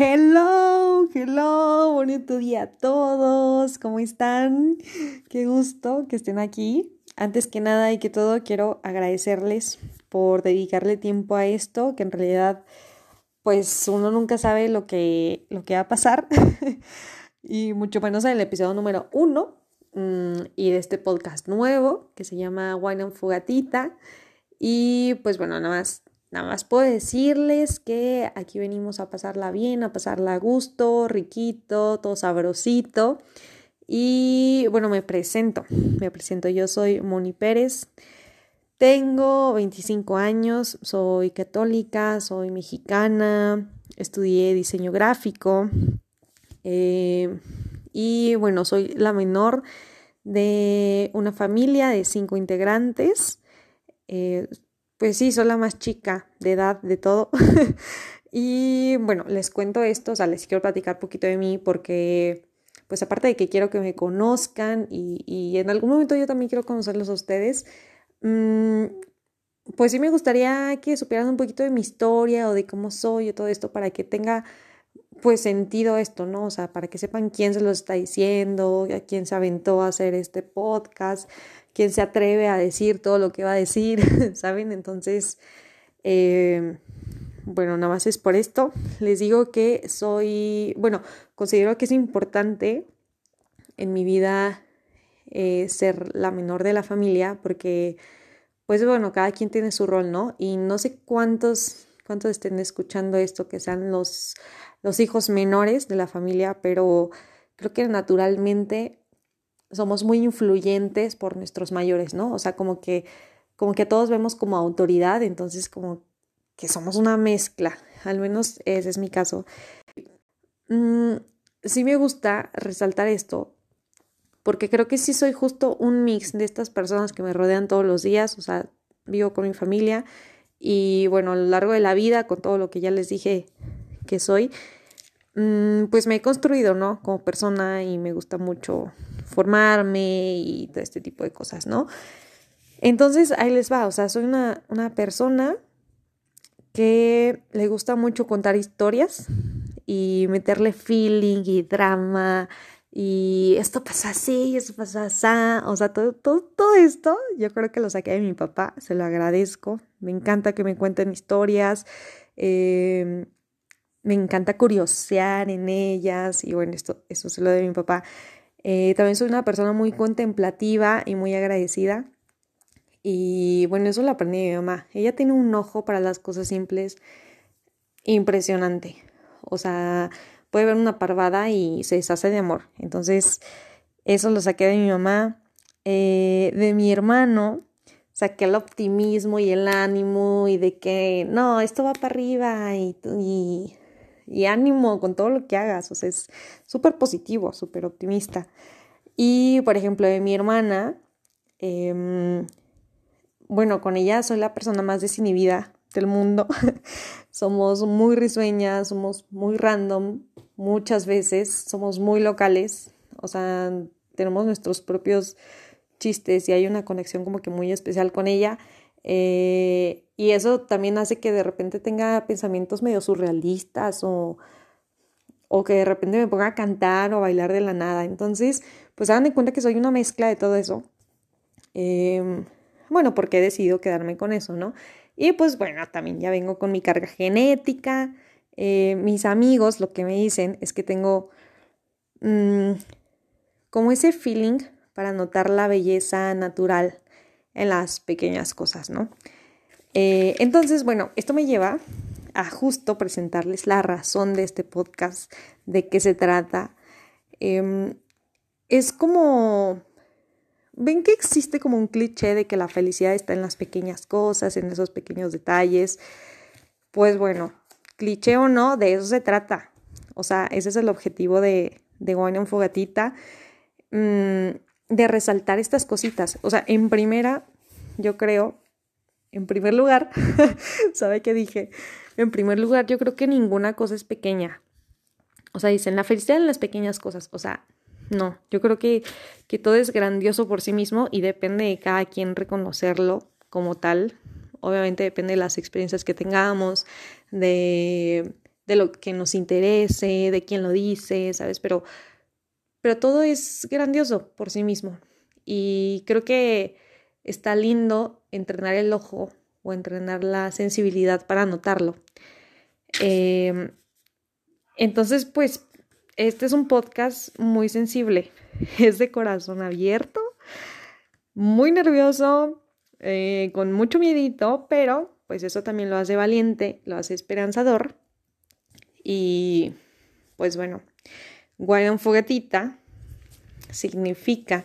Hello, hello, bonito día a todos, ¿cómo están? Qué gusto que estén aquí. Antes que nada y que todo, quiero agradecerles por dedicarle tiempo a esto, que en realidad, pues uno nunca sabe lo que, lo que va a pasar, y mucho menos en el episodio número uno mm, y de este podcast nuevo que se llama Wine and Fugatita. Y pues bueno, nada más Nada más puedo decirles que aquí venimos a pasarla bien, a pasarla a gusto, riquito, todo sabrosito. Y bueno, me presento, me presento, yo soy Moni Pérez, tengo 25 años, soy católica, soy mexicana, estudié diseño gráfico eh, y bueno, soy la menor de una familia de cinco integrantes. Eh, pues sí, soy la más chica de edad, de todo. y bueno, les cuento esto, o sea, les quiero platicar un poquito de mí porque, pues aparte de que quiero que me conozcan y, en algún momento yo también quiero conocerlos a ustedes, mm, pues sí me gustaría que supieran un poquito de mi historia o de cómo soy o todo esto para que tenga pues sentido esto, ¿no? O sea, para que sepan quién se lo está diciendo, a quién se aventó a hacer este podcast, quién se atreve a decir todo lo que va a decir, ¿saben? Entonces, eh, bueno, nada más es por esto. Les digo que soy, bueno, considero que es importante en mi vida eh, ser la menor de la familia porque, pues bueno, cada quien tiene su rol, ¿no? Y no sé cuántos, cuántos estén escuchando esto, que sean los los hijos menores de la familia, pero creo que naturalmente somos muy influyentes por nuestros mayores, ¿no? O sea, como que, como que todos vemos como autoridad, entonces como que somos una mezcla, al menos ese es mi caso. Mm, sí me gusta resaltar esto, porque creo que sí soy justo un mix de estas personas que me rodean todos los días, o sea, vivo con mi familia y bueno, a lo largo de la vida, con todo lo que ya les dije que soy, pues me he construido, ¿no? Como persona y me gusta mucho formarme y todo este tipo de cosas, ¿no? Entonces ahí les va, o sea, soy una, una persona que le gusta mucho contar historias y meterle feeling y drama y esto pasa así, esto pasa así, o sea, todo, todo, todo esto yo creo que lo saqué de mi papá, se lo agradezco, me encanta que me cuenten historias, eh, me encanta curiosear en ellas y bueno, esto, se lo de mi papá. Eh, también soy una persona muy contemplativa y muy agradecida. Y bueno, eso lo aprendí de mi mamá. Ella tiene un ojo para las cosas simples impresionante. O sea, puede ver una parvada y se deshace de amor. Entonces, eso lo saqué de mi mamá. Eh, de mi hermano, saqué el optimismo y el ánimo y de que no, esto va para arriba y y ánimo con todo lo que hagas, o sea, es súper positivo, súper optimista. Y, por ejemplo, de mi hermana, em, bueno, con ella soy la persona más desinhibida del mundo. somos muy risueñas, somos muy random muchas veces, somos muy locales, o sea, tenemos nuestros propios chistes y hay una conexión como que muy especial con ella. Eh, y eso también hace que de repente tenga pensamientos medio surrealistas o, o que de repente me ponga a cantar o bailar de la nada. Entonces, pues hagan de cuenta que soy una mezcla de todo eso. Em, bueno, porque he decidido quedarme con eso, ¿no? Y pues bueno, también ya vengo con mi carga genética. Eh, mis amigos lo que me dicen es que tengo mm, como ese feeling para notar la belleza natural en las pequeñas cosas, ¿no? Eh, entonces, bueno, esto me lleva a justo presentarles la razón de este podcast, de qué se trata. Em, es como, ven que existe como un cliché de que la felicidad está en las pequeñas cosas, en esos pequeños detalles. Pues bueno, cliché o no, de eso se trata. O sea, ese es el objetivo de, de en Fogatita. Mm, de resaltar estas cositas. O sea, en primera, yo creo, en primer lugar, ¿sabe qué dije? En primer lugar, yo creo que ninguna cosa es pequeña. O sea, dicen la felicidad en las pequeñas cosas. O sea, no, yo creo que, que todo es grandioso por sí mismo y depende de cada quien reconocerlo como tal. Obviamente depende de las experiencias que tengamos, de, de lo que nos interese, de quién lo dice, ¿sabes? Pero, pero todo es grandioso por sí mismo. Y creo que está lindo entrenar el ojo o entrenar la sensibilidad para notarlo. Em, entonces, pues, este es un podcast muy sensible. Es de corazón abierto, muy nervioso, eh, con mucho miedito, pero pues eso también lo hace valiente, lo hace esperanzador. Y pues bueno, Guardian Fogatita significa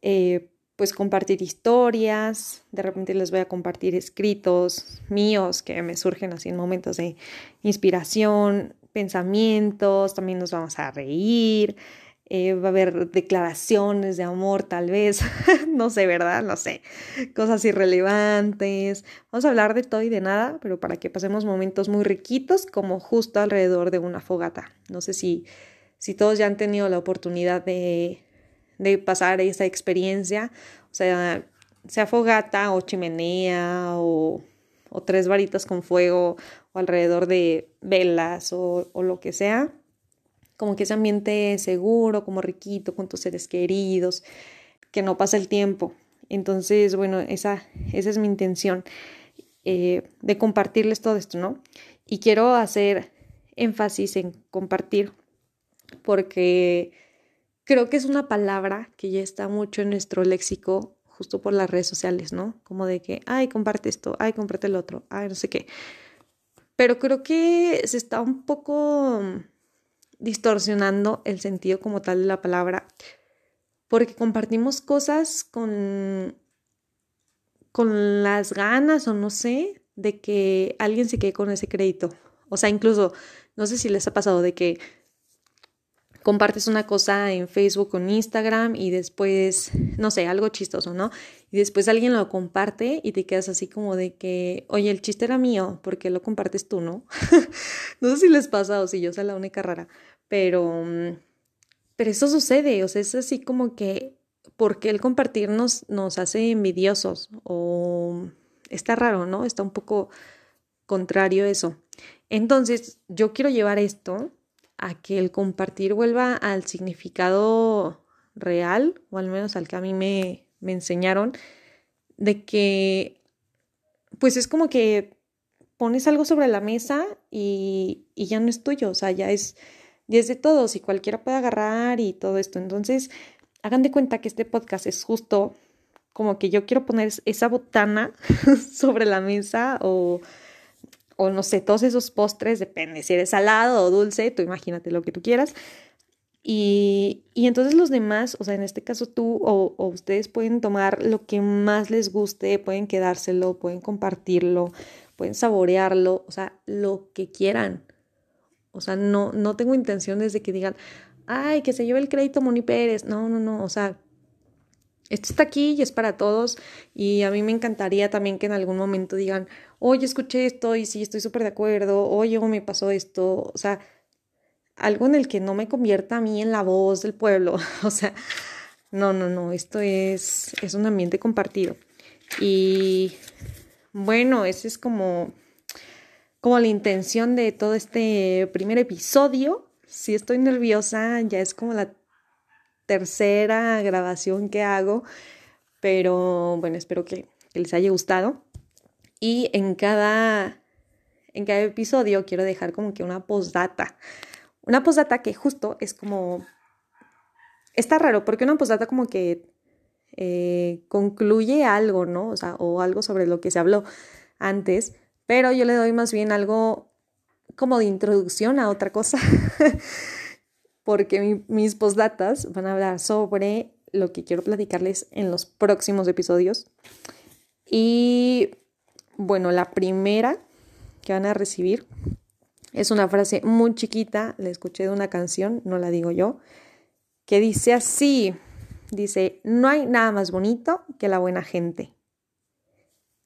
eh, pues compartir historias, de repente les voy a compartir escritos míos que me surgen así en momentos de inspiración, pensamientos, también nos vamos a reír, eh, va a haber declaraciones de amor tal vez, no sé, ¿verdad? No sé, cosas irrelevantes. Vamos a hablar de todo y de nada, pero para que pasemos momentos muy riquitos como justo alrededor de una fogata. No sé si, si todos ya han tenido la oportunidad de, de pasar esa experiencia, o sea, sea fogata o chimenea o, o tres varitas con fuego o alrededor de velas o, o lo que sea como que ese ambiente seguro, como riquito, con tus seres queridos, que no pasa el tiempo. Entonces, bueno, esa, esa es mi intención eh, de compartirles todo esto, ¿no? Y quiero hacer énfasis en compartir porque creo que es una palabra que ya está mucho en nuestro léxico justo por las redes sociales, ¿no? Como de que, ay, comparte esto, ay, comparte el otro, ay, no sé qué. Pero creo que se está un poco distorsionando el sentido como tal de la palabra, porque compartimos cosas con, con las ganas o no sé, de que alguien se quede con ese crédito. O sea, incluso, no sé si les ha pasado de que compartes una cosa en Facebook o en Instagram y después, no sé, algo chistoso, ¿no? Y después alguien lo comparte y te quedas así como de que, oye, el chiste era mío, porque lo compartes tú, no? no sé si les pasa o si yo soy la única rara, pero, mm, pero eso sucede, o sea, es así como que, porque el compartirnos nos hace envidiosos o está raro, ¿no? Está un poco contrario eso. Entonces, yo quiero llevar esto a que el compartir vuelva al significado real, o al menos al que a mí me, me enseñaron, de que, pues es como que pones algo sobre la mesa y, y ya no es tuyo, o sea, ya es y es de todos y cualquiera puede agarrar y todo esto. Entonces, hagan de cuenta que este podcast es justo como que yo quiero poner esa botana sobre la mesa o, o no sé, todos esos postres, depende si eres salado o dulce, tú imagínate lo que tú quieras. Y, y entonces los demás, o sea, en este caso tú o, o ustedes pueden tomar lo que más les guste, pueden quedárselo, pueden compartirlo, pueden saborearlo, o sea, lo que quieran. O sea, no, no tengo intenciones de que digan, ay, que se lleve el crédito Moni Pérez. No, no, no. O sea, esto está aquí y es para todos. Y a mí me encantaría también que en algún momento digan, oye, escuché esto y sí, estoy súper de acuerdo. Oye, me pasó esto. O sea, algo en el que no me convierta a mí en la voz del pueblo. o sea, no, no, no. Esto es, es un ambiente compartido. Y bueno, ese es como como la intención de todo este primer episodio. Si estoy nerviosa, ya es como la tercera grabación que hago, pero bueno, espero que, les haya gustado. Y en cada, en cada episodio quiero dejar como que una postdata. Una postdata que justo es como... Está raro, porque una postdata como que eh, concluye algo, ¿no? O sea, o algo sobre lo que se habló antes pero yo le doy más bien algo como de introducción a otra cosa, porque mis postdatas van a hablar sobre lo que quiero platicarles en los próximos episodios. Y bueno, la primera que van a recibir es una frase muy chiquita, la escuché de una canción, no la digo yo, que dice así, dice, no hay nada más bonito que la buena gente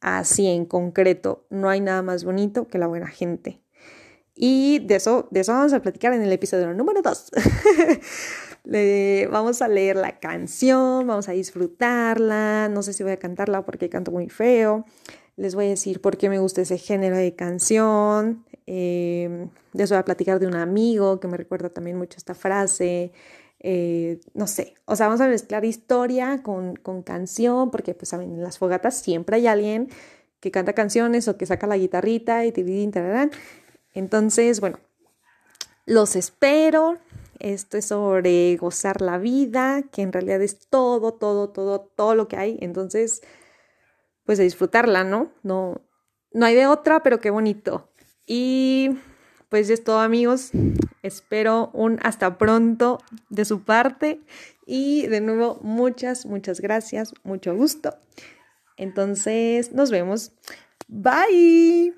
así en concreto. No hay nada más bonito que la buena gente. Y de eso, de eso vamos a platicar en el episodio número 2. vamos a leer la canción, vamos a disfrutarla. No sé si voy a cantarla porque canto muy feo. Les voy a decir por qué me gusta ese género de canción. Eh, les voy a platicar de un amigo que me recuerda también mucho esta frase. Eh, no sé, o sea, vamos a mezclar historia con, con canción, porque pues saben, en las fogatas siempre hay alguien que canta canciones o que saca la guitarrita y te tararán. Entonces, bueno, los espero. Esto es sobre gozar la vida, que en realidad es todo, todo, todo, todo lo que hay. Entonces, pues a disfrutarla, ¿no? No, no hay de otra, pero qué bonito. Y pues es todo amigos. Espero un hasta pronto de su parte. Y de nuevo, muchas, muchas gracias. Mucho gusto. Entonces, nos vemos. Bye.